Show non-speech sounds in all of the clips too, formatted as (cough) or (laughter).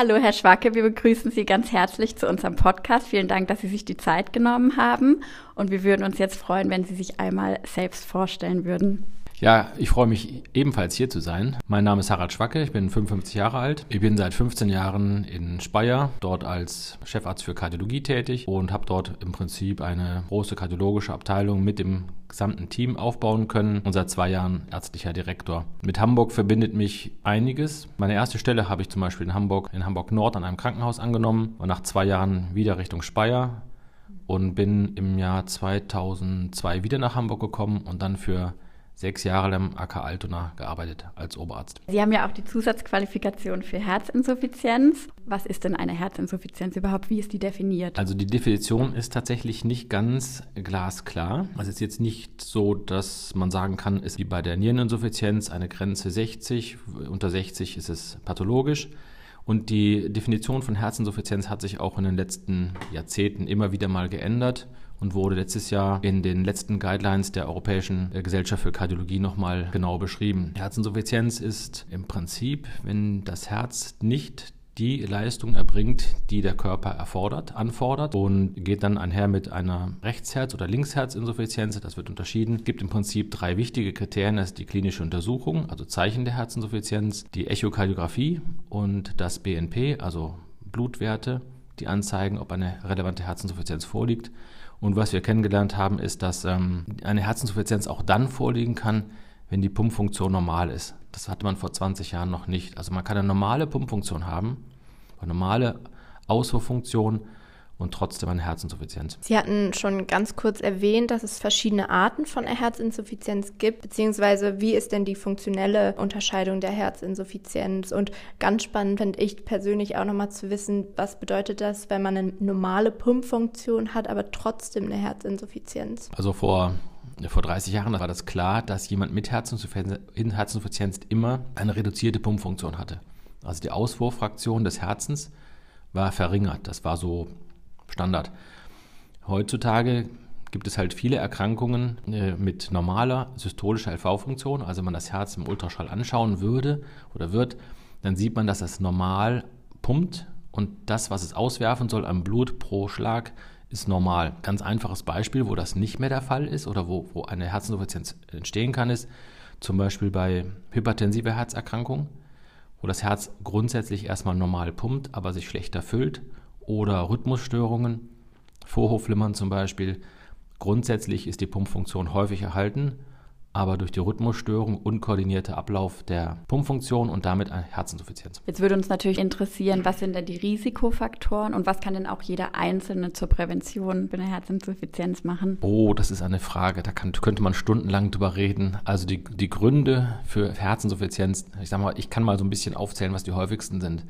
Hallo, Herr Schwacke, wir begrüßen Sie ganz herzlich zu unserem Podcast. Vielen Dank, dass Sie sich die Zeit genommen haben. Und wir würden uns jetzt freuen, wenn Sie sich einmal selbst vorstellen würden. Ja, ich freue mich ebenfalls hier zu sein. Mein Name ist Harald Schwacke, ich bin 55 Jahre alt. Ich bin seit 15 Jahren in Speyer, dort als Chefarzt für Kardiologie tätig und habe dort im Prinzip eine große kardiologische Abteilung mit dem gesamten Team aufbauen können und seit zwei Jahren ärztlicher Direktor. Mit Hamburg verbindet mich einiges. Meine erste Stelle habe ich zum Beispiel in Hamburg, in Hamburg Nord an einem Krankenhaus angenommen und nach zwei Jahren wieder Richtung Speyer und bin im Jahr 2002 wieder nach Hamburg gekommen und dann für sechs Jahre lang AK Altona gearbeitet als Oberarzt. Sie haben ja auch die Zusatzqualifikation für Herzinsuffizienz. Was ist denn eine Herzinsuffizienz überhaupt? Wie ist die definiert? Also die Definition ist tatsächlich nicht ganz glasklar. Also es ist jetzt nicht so, dass man sagen kann, ist wie bei der Niereninsuffizienz eine Grenze 60. Unter 60 ist es pathologisch. Und die Definition von Herzinsuffizienz hat sich auch in den letzten Jahrzehnten immer wieder mal geändert und wurde letztes Jahr in den letzten Guidelines der Europäischen Gesellschaft für Kardiologie nochmal genau beschrieben. Herzinsuffizienz ist im Prinzip, wenn das Herz nicht die Leistung erbringt, die der Körper erfordert, anfordert und geht dann einher mit einer Rechtsherz- oder Linksherzinsuffizienz. Das wird unterschieden. Es gibt im Prinzip drei wichtige Kriterien. Das ist die klinische Untersuchung, also Zeichen der Herzinsuffizienz, die Echokardiographie und das BNP, also Blutwerte, die anzeigen, ob eine relevante Herzinsuffizienz vorliegt. Und was wir kennengelernt haben, ist, dass ähm, eine Herzinsuffizienz auch dann vorliegen kann, wenn die Pumpfunktion normal ist. Das hatte man vor 20 Jahren noch nicht. Also man kann eine normale Pumpfunktion haben, eine normale Ausfuhrfunktion und trotzdem eine Herzinsuffizienz. Sie hatten schon ganz kurz erwähnt, dass es verschiedene Arten von Herzinsuffizienz gibt, beziehungsweise wie ist denn die funktionelle Unterscheidung der Herzinsuffizienz? Und ganz spannend finde ich persönlich auch nochmal zu wissen, was bedeutet das, wenn man eine normale Pumpfunktion hat, aber trotzdem eine Herzinsuffizienz? Also vor vor 30 Jahren war das klar, dass jemand mit Herzinsuffizienz immer eine reduzierte Pumpfunktion hatte. Also die Ausfuhrfraktion des Herzens war verringert. Das war so Standard. Heutzutage gibt es halt viele Erkrankungen äh, mit normaler systolischer LV-Funktion. Also wenn man das Herz im Ultraschall anschauen würde oder wird, dann sieht man, dass es normal pumpt und das, was es auswerfen soll am Blut pro Schlag, ist normal. Ganz einfaches Beispiel, wo das nicht mehr der Fall ist oder wo, wo eine Herzinsuffizienz entstehen kann, ist zum Beispiel bei hypertensiver Herzerkrankung, wo das Herz grundsätzlich erstmal normal pumpt, aber sich schlechter füllt oder Rhythmusstörungen, Vorhofflimmern zum Beispiel. Grundsätzlich ist die Pumpfunktion häufig erhalten, aber durch die Rhythmusstörung unkoordinierte Ablauf der Pumpfunktion und damit eine Herzinsuffizienz. Jetzt würde uns natürlich interessieren, was sind denn die Risikofaktoren und was kann denn auch jeder Einzelne zur Prävention für eine Herzinsuffizienz machen? Oh, das ist eine Frage, da kann, könnte man stundenlang drüber reden. Also die, die Gründe für Herzinsuffizienz, ich sage mal, ich kann mal so ein bisschen aufzählen, was die häufigsten sind.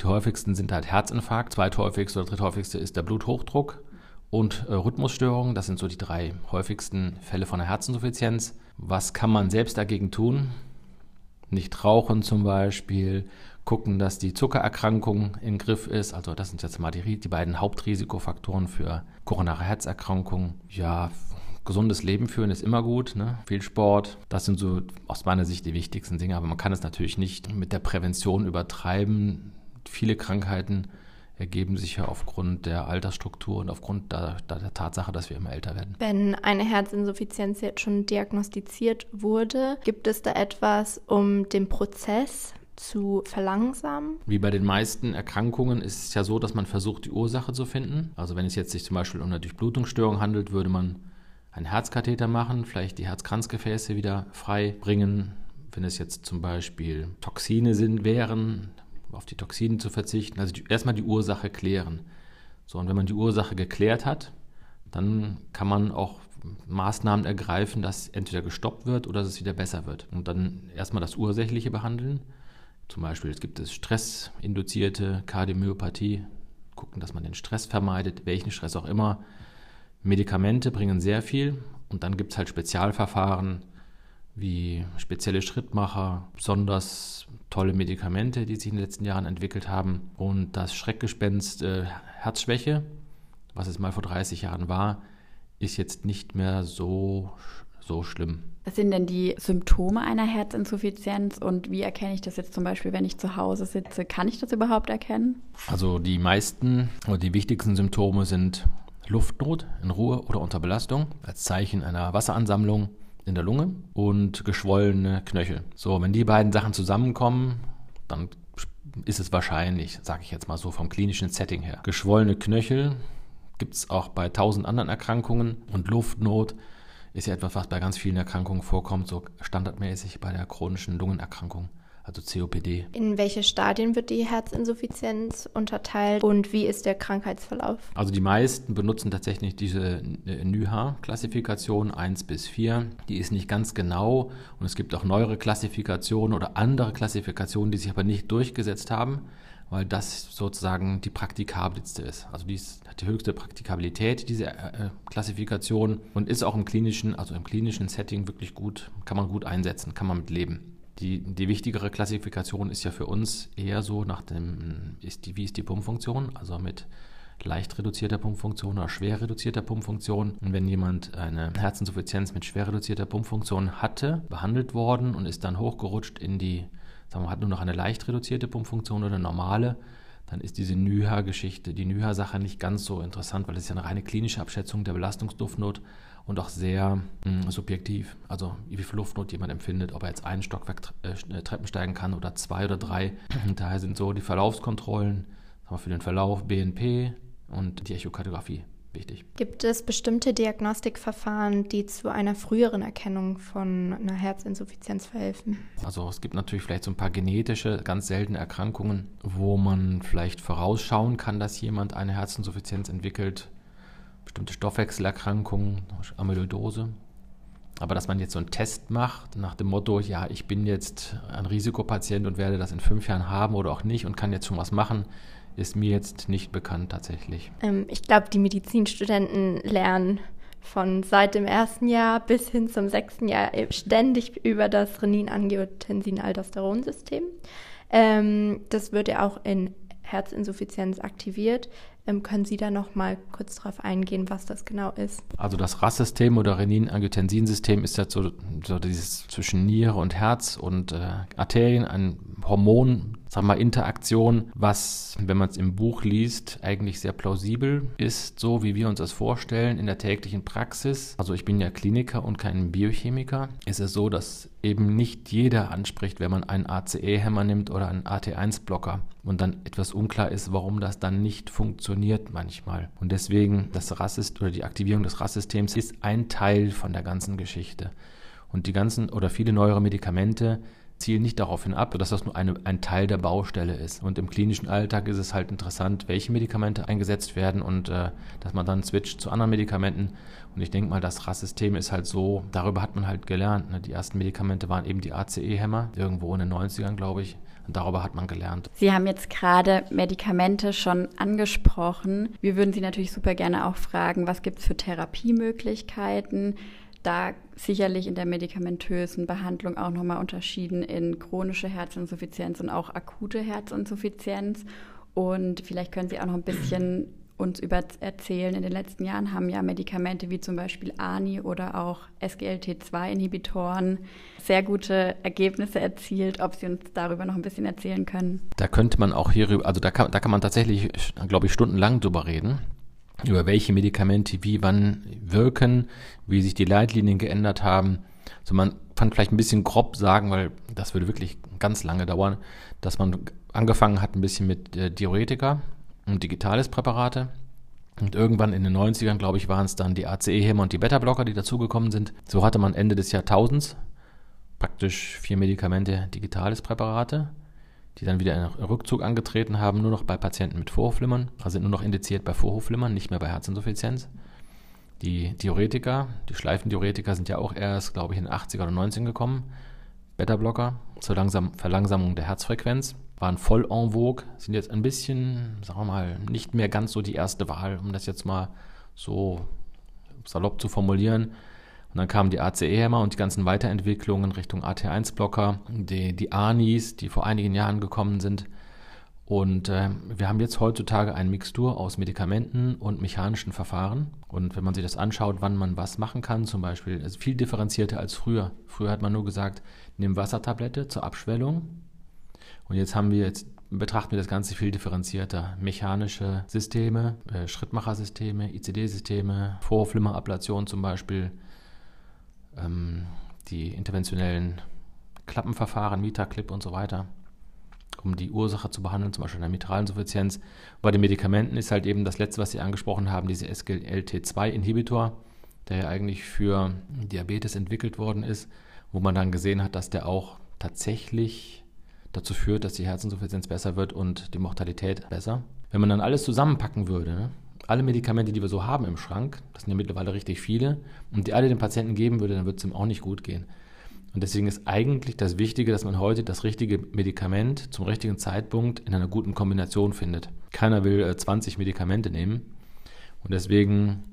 Die häufigsten sind halt Herzinfarkt, zweithäufigste oder dritthäufigste ist der Bluthochdruck und äh, Rhythmusstörungen. Das sind so die drei häufigsten Fälle von einer Herzinsuffizienz. Was kann man selbst dagegen tun? Nicht rauchen zum Beispiel, gucken, dass die Zuckererkrankung im Griff ist. Also das sind jetzt mal die, die beiden Hauptrisikofaktoren für koronare Herzerkrankungen. Ja, gesundes Leben führen ist immer gut, ne? viel Sport. Das sind so aus meiner Sicht die wichtigsten Dinge, aber man kann es natürlich nicht mit der Prävention übertreiben viele Krankheiten ergeben sich ja aufgrund der Altersstruktur und aufgrund der, der, Tatsache, dass wir immer älter werden. Wenn eine Herzinsuffizienz jetzt schon diagnostiziert wurde, gibt es da etwas, um den Prozess zu verlangsamen? Wie bei den meisten Erkrankungen ist es ja so, dass man versucht, die Ursache zu finden. Also wenn es jetzt sich zum Beispiel um eine Durchblutungsstörung handelt, würde man einen Herzkatheter machen, vielleicht die Herzkranzgefäße wieder frei bringen. Wenn es jetzt zum Beispiel Toxine sind, wären, auf die Toxine zu verzichten. Also die, erstmal die Ursache klären. So, und wenn man die Ursache geklärt hat, dann kann man auch Maßnahmen ergreifen, dass entweder gestoppt wird oder dass es wieder besser wird. Und dann erstmal das Ursächliche behandeln. Zum Beispiel es gibt es stressinduzierte Kardiomyopathie, gucken, dass man den Stress vermeidet, welchen Stress auch immer. Medikamente bringen sehr viel und dann gibt es halt Spezialverfahren wie spezielle Schrittmacher, besonders tolle Medikamente, die sich in den letzten Jahren entwickelt haben. Und das Schreckgespenst äh, Herzschwäche, was es mal vor 30 Jahren war, ist jetzt nicht mehr so, so schlimm. Was sind denn die Symptome einer Herzinsuffizienz und wie erkenne ich das jetzt zum Beispiel, wenn ich zu Hause sitze? Kann ich das überhaupt erkennen? Also die meisten oder die wichtigsten Symptome sind Luftnot in Ruhe oder unter Belastung als Zeichen einer Wasseransammlung in der Lunge und geschwollene Knöchel. So, wenn die beiden Sachen zusammenkommen, dann ist es wahrscheinlich, sage ich jetzt mal so vom klinischen Setting her. Geschwollene Knöchel gibt es auch bei tausend anderen Erkrankungen und Luftnot ist ja etwas, was bei ganz vielen Erkrankungen vorkommt, so standardmäßig bei der chronischen Lungenerkrankung also COPD. In welche Stadien wird die Herzinsuffizienz unterteilt und wie ist der Krankheitsverlauf? Also die meisten benutzen tatsächlich diese NYHA-Klassifikation 1 bis 4. Die ist nicht ganz genau und es gibt auch neuere Klassifikationen oder andere Klassifikationen, die sich aber nicht durchgesetzt haben weil das sozusagen die praktikabelste ist. Also die hat die höchste Praktikabilität, diese äh, Klassifikation und ist auch im klinischen, also im klinischen Setting wirklich gut, kann man gut einsetzen, kann man mit leben. Die, die wichtigere Klassifikation ist ja für uns eher so nach dem, ist die, wie ist die Pumpfunktion, also mit leicht reduzierter Pumpfunktion oder schwer reduzierter Pumpfunktion. Und wenn jemand eine Herzinsuffizienz mit schwer reduzierter Pumpfunktion hatte, behandelt worden und ist dann hochgerutscht in die, sagen wir, hat nur noch eine leicht reduzierte Pumpfunktion oder normale, dann ist diese NYHA-Geschichte, die NYHA-Sache nicht ganz so interessant, weil es ja eine reine klinische Abschätzung der Belastungsduftnot und auch sehr mh, mm, subjektiv. Also wie viel Luftnot jemand empfindet, ob er jetzt einen Stockwerk äh, äh, Treppen steigen kann oder zwei oder drei. (clears throat) Und daher sind so die Verlaufskontrollen für den Verlauf BNP und die Echokardiographie wichtig. Gibt es bestimmte Diagnostikverfahren, die zu einer früheren Erkennung von einer Herzinsuffizienz verhelfen? Also es gibt natürlich vielleicht so ein paar genetische, ganz seltene Erkrankungen, wo man vielleicht vorausschauen kann, dass jemand eine Herzinsuffizienz entwickelt bestimmte Stoffwechselerkrankungen, Amyloidose. Aber dass man jetzt so einen Test macht nach dem Motto, ja, ich bin jetzt ein Risikopatient und werde das in fünf Jahren haben oder auch nicht und kann jetzt schon was machen, ist mir jetzt nicht bekannt tatsächlich. Ähm, ich glaube, die Medizinstudenten lernen von seit dem ersten Jahr bis hin zum sechsten Jahr ständig über das Renin-Angiotensin-Aldosteron-System. Ähm, das wird ja auch in Herzinsuffizienz aktiviert. Ähm, können Sie da noch mal kurz darauf eingehen, was das genau ist? Also das RAS-System oder Renin-Angiotensin-System ist ja so, so, dieses zwischen Niere und Herz und äh, Arterien ein Hormon, wir mal, Interaktion, was, wenn man es im Buch liest, eigentlich sehr plausibel ist, so wie wir uns das vorstellen in der täglichen Praxis. Also ich bin ja Kliniker und kein Biochemiker. Ist es so, dass eben nicht jeder anspricht, wenn man einen ACE-Hämmer nimmt oder einen AT1-Blocker und dann etwas unklar ist, warum das dann nicht funktioniert manchmal. Und deswegen das Rassist oder die Aktivierung des Rasssystems ist ein Teil von der ganzen Geschichte. Und die ganzen oder viele neuere Medikamente zielen nicht darauf hin ab, dass das nur eine, ein Teil der Baustelle ist. Und im klinischen Alltag ist es halt interessant, welche Medikamente eingesetzt werden und äh, dass man dann switcht zu anderen Medikamenten. Und ich denke mal, das RAS-System ist halt so, darüber hat man halt gelernt. Ne? Die ersten Medikamente waren eben die ACE-Hämmer, irgendwo in den 90ern, glaube ich. Und darüber hat man gelernt. Sie haben jetzt gerade Medikamente schon angesprochen. Wir würden Sie natürlich super gerne auch fragen, was gibt es für Therapiemöglichkeiten? Da sicherlich in der medikamentösen Behandlung auch nochmal unterschieden in chronische Herzinsuffizienz und auch akute Herzinsuffizienz. Und vielleicht können Sie auch noch ein bisschen uns über erzählen. In den letzten Jahren haben ja Medikamente wie zum Beispiel ANI oder auch SGLT2-Inhibitoren sehr gute Ergebnisse erzielt. Ob Sie uns darüber noch ein bisschen erzählen können? Da könnte man auch hierüber, also da kann, da kann man tatsächlich, glaube ich, stundenlang drüber reden über welche Medikamente wie wann wirken, wie sich die Leitlinien geändert haben. So man kann vielleicht ein bisschen grob sagen, weil das würde wirklich ganz lange dauern, dass man angefangen hat ein bisschen mit äh, Diuretika und digitales Präparate. Und irgendwann in den 90ern, glaube ich, waren es dann die ACE-Hämmer und die Beta-Blocker, die dazugekommen sind. So hatte man Ende des Jahrtausends praktisch vier Medikamente digitales Präparate die dann wieder einen Rückzug angetreten haben, nur noch bei Patienten mit Vorhofflimmern, also sind nur noch indiziert bei Vorhofflimmern, nicht mehr bei Herzinsuffizienz. Die Diuretika, die Schleifendiuretika sind ja auch erst, glaube ich, in den 80er oder 90 gekommen. Beta-Blocker zur Langsam Verlangsamung der Herzfrequenz waren voll en vogue, sind jetzt ein bisschen, sagen wir mal, nicht mehr ganz so die erste Wahl, um das jetzt mal so salopp zu formulieren. Und dann kamen die ACE-Hämmer und die ganzen Weiterentwicklungen Richtung AT1-Blocker, die, die ANIs, die vor einigen Jahren gekommen sind. Und äh, wir haben jetzt heutzutage eine Mixtur aus Medikamenten und mechanischen Verfahren. Und wenn man sich das anschaut, wann man was machen kann, zum Beispiel, ist viel differenzierter als früher. Früher hat man nur gesagt, nimm Wassertablette zur Abschwellung. Und jetzt haben wir jetzt betrachten wir das Ganze viel differenzierter. Mechanische Systeme, äh, Schrittmachersysteme, ICD-Systeme, Vorflimmerablation zum Beispiel, ähm, die interventionellen Klappenverfahren, Mita-Clip und so weiter um die Ursache zu behandeln, zum Beispiel eine Mitralinsuffizienz. Bei den Medikamenten ist halt eben das letzte, was Sie angesprochen haben, diese SGLT2-Inhibitor, der ja eigentlich für Diabetes entwickelt worden ist, wo man dann gesehen hat, dass der auch tatsächlich dazu führt, dass die Herzinsuffizienz besser wird und die Mortalität besser. Wenn man dann alles zusammenpacken würde, ne? Alle Medikamente, die wir so haben im Schrank, das sind ja mittlerweile richtig viele, und die alle den Patienten geben würde, dann würde es ihm auch nicht gut gehen. Und deswegen ist eigentlich das Wichtige, dass man heute das richtige Medikament zum richtigen Zeitpunkt in einer guten Kombination findet. Keiner will 20 äh, Medikamente nehmen. Und deswegen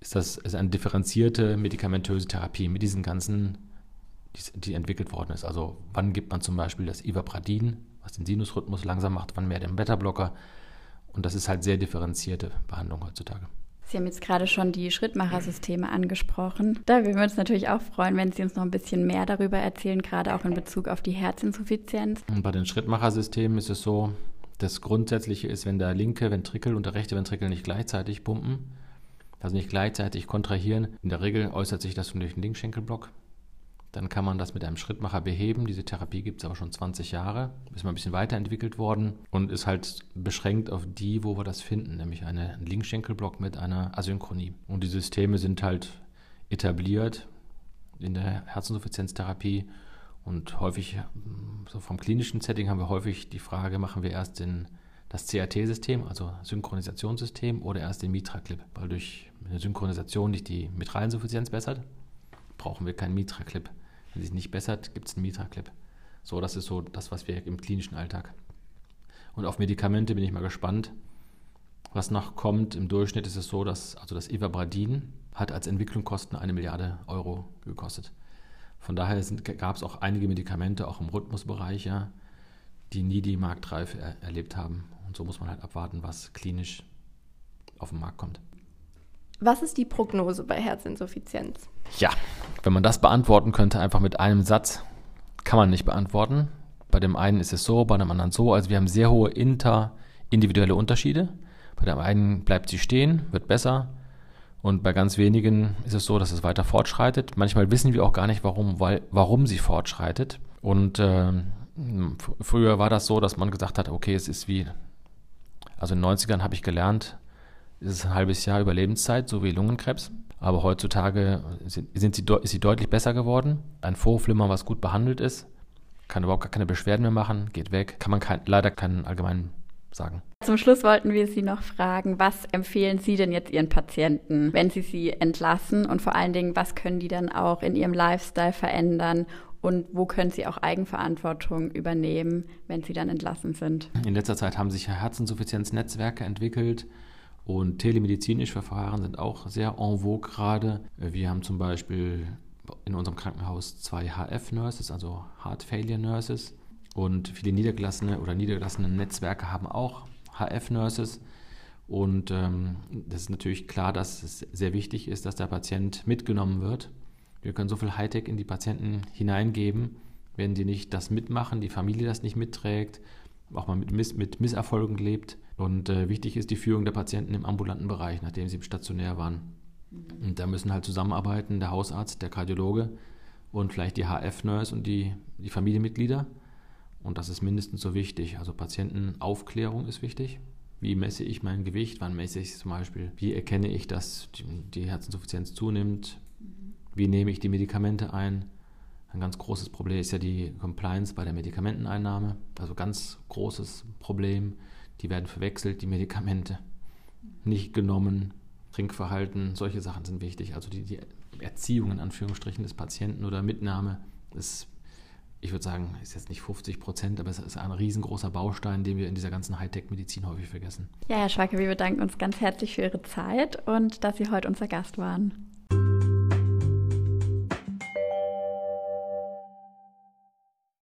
ist das ist eine differenzierte medikamentöse Therapie mit diesen ganzen, die, die entwickelt worden ist. Also wann gibt man zum Beispiel das Ivabradin, was den Sinusrhythmus langsam macht, wann mehr den Beta-Blocker. Und das ist halt sehr differenzierte Behandlung heutzutage. Sie haben jetzt gerade schon die Schrittmachersysteme angesprochen. Da würden wir uns natürlich auch freuen, wenn Sie uns noch ein bisschen mehr darüber erzählen, gerade auch in Bezug auf die Herzinsuffizienz. Und bei den Schrittmachersystemen ist es so, das Grundsätzliche ist, wenn der linke Ventrikel und der rechte Ventrikel nicht gleichzeitig pumpen, also nicht gleichzeitig kontrahieren, in der Regel äußert sich das durch den Linkschenkelblock. Dann kann man das mit einem Schrittmacher beheben. Diese Therapie gibt es aber schon 20 Jahre. Ist mal ein bisschen weiterentwickelt worden und ist halt beschränkt auf die, wo wir das finden, nämlich einen Linkschenkelblock mit einer Asynchronie. Und die Systeme sind halt etabliert in der Herzinsuffizienztherapie und häufig, so vom klinischen Setting haben wir häufig die Frage, machen wir erst den, das CRT-System, also Synchronisationssystem, oder erst den Mitra-Clip, weil durch eine Synchronisation nicht die Mitralinsuffizienz bessert, brauchen wir keinen Mitra-Clip. Wenn sich nicht bessert, gibt es einen Mitra-Clip. So, das ist so das, was wir im klinischen Alltag. Und auf Medikamente bin ich mal gespannt, was noch kommt. Im Durchschnitt ist es so, dass also das Ivabradin hat als Entwicklung Kosten eine Milliarde Euro gekostet. Von daher gab es auch einige Medikamente, auch im Rhythmusbereich, ja, die nie die Marktreife er erlebt haben. Und so muss man halt abwarten, was klinisch auf den Markt kommt. Was ist die Prognose bei Herzinsuffizienz? Ja, wenn man das beantworten könnte, einfach mit einem Satz, kann man nicht beantworten. Bei dem einen ist es so, bei dem anderen so. Also wir haben sehr hohe interindividuelle Unterschiede. Bei dem einen bleibt sie stehen, wird besser. Und bei ganz wenigen ist es so, dass es weiter fortschreitet. Manchmal wissen wir auch gar nicht, warum, weil, warum sie fortschreitet. Und äh, früher war das so, dass man gesagt hat, okay, es ist wie, also in den 90ern habe ich gelernt, es ist ein halbes Jahr Überlebenszeit, so wie Lungenkrebs. Aber heutzutage sind, sind sie, ist sie deutlich besser geworden. Ein Vorflimmer, was gut behandelt ist, kann überhaupt gar keine Beschwerden mehr machen, geht weg. Kann man kein, leider keinen allgemeinen sagen. Zum Schluss wollten wir Sie noch fragen, was empfehlen Sie denn jetzt Ihren Patienten, wenn Sie sie entlassen? Und vor allen Dingen, was können die dann auch in ihrem Lifestyle verändern? Und wo können Sie auch Eigenverantwortung übernehmen, wenn Sie dann entlassen sind? In letzter Zeit haben sich Herzinsuffizienznetzwerke entwickelt und telemedizinische Verfahren sind auch sehr en vogue gerade. Wir haben zum Beispiel in unserem Krankenhaus zwei HF-Nurses, also Heart Failure Nurses. Und viele niedergelassene oder niedergelassene Netzwerke haben auch HF-Nurses. Und ähm, das ist natürlich klar, dass es sehr wichtig ist, dass der Patient mitgenommen wird. Wir können so viel Hightech in die Patienten hineingeben, wenn die nicht das mitmachen, die Familie das nicht mitträgt, auch mal mit, Miss mit Misserfolgen lebt, und äh, wichtig ist die Führung der Patienten im ambulanten Bereich, nachdem sie stationär waren. Mhm. Und da müssen halt zusammenarbeiten der Hausarzt, der Kardiologe und vielleicht die HF-Nurse und die, die Familienmitglieder. Und das ist mindestens so wichtig. Also Patientenaufklärung ist wichtig. Wie messe ich mein Gewicht? Wann messe ich es zum Beispiel? Wie erkenne ich, dass die Herzinsuffizienz zunimmt? Mhm. Wie nehme ich die Medikamente ein? Ein ganz großes Problem ist ja die Compliance bei der Medikamenteneinnahme. Also ganz großes Problem die werden verwechselt, die Medikamente nicht genommen, Trinkverhalten, solche Sachen sind wichtig. Also die, die Erziehung in Anführungsstrichen des Patienten oder Mitnahme ist, ich würde sagen, ist jetzt nicht 50 Prozent, aber es ist ein riesengroßer Baustein, den wir in dieser ganzen Hightech-Medizin häufig vergessen. Ja, Herr Schwacke, wir bedanken uns ganz herzlich für Ihre Zeit und dass Sie heute unser Gast waren.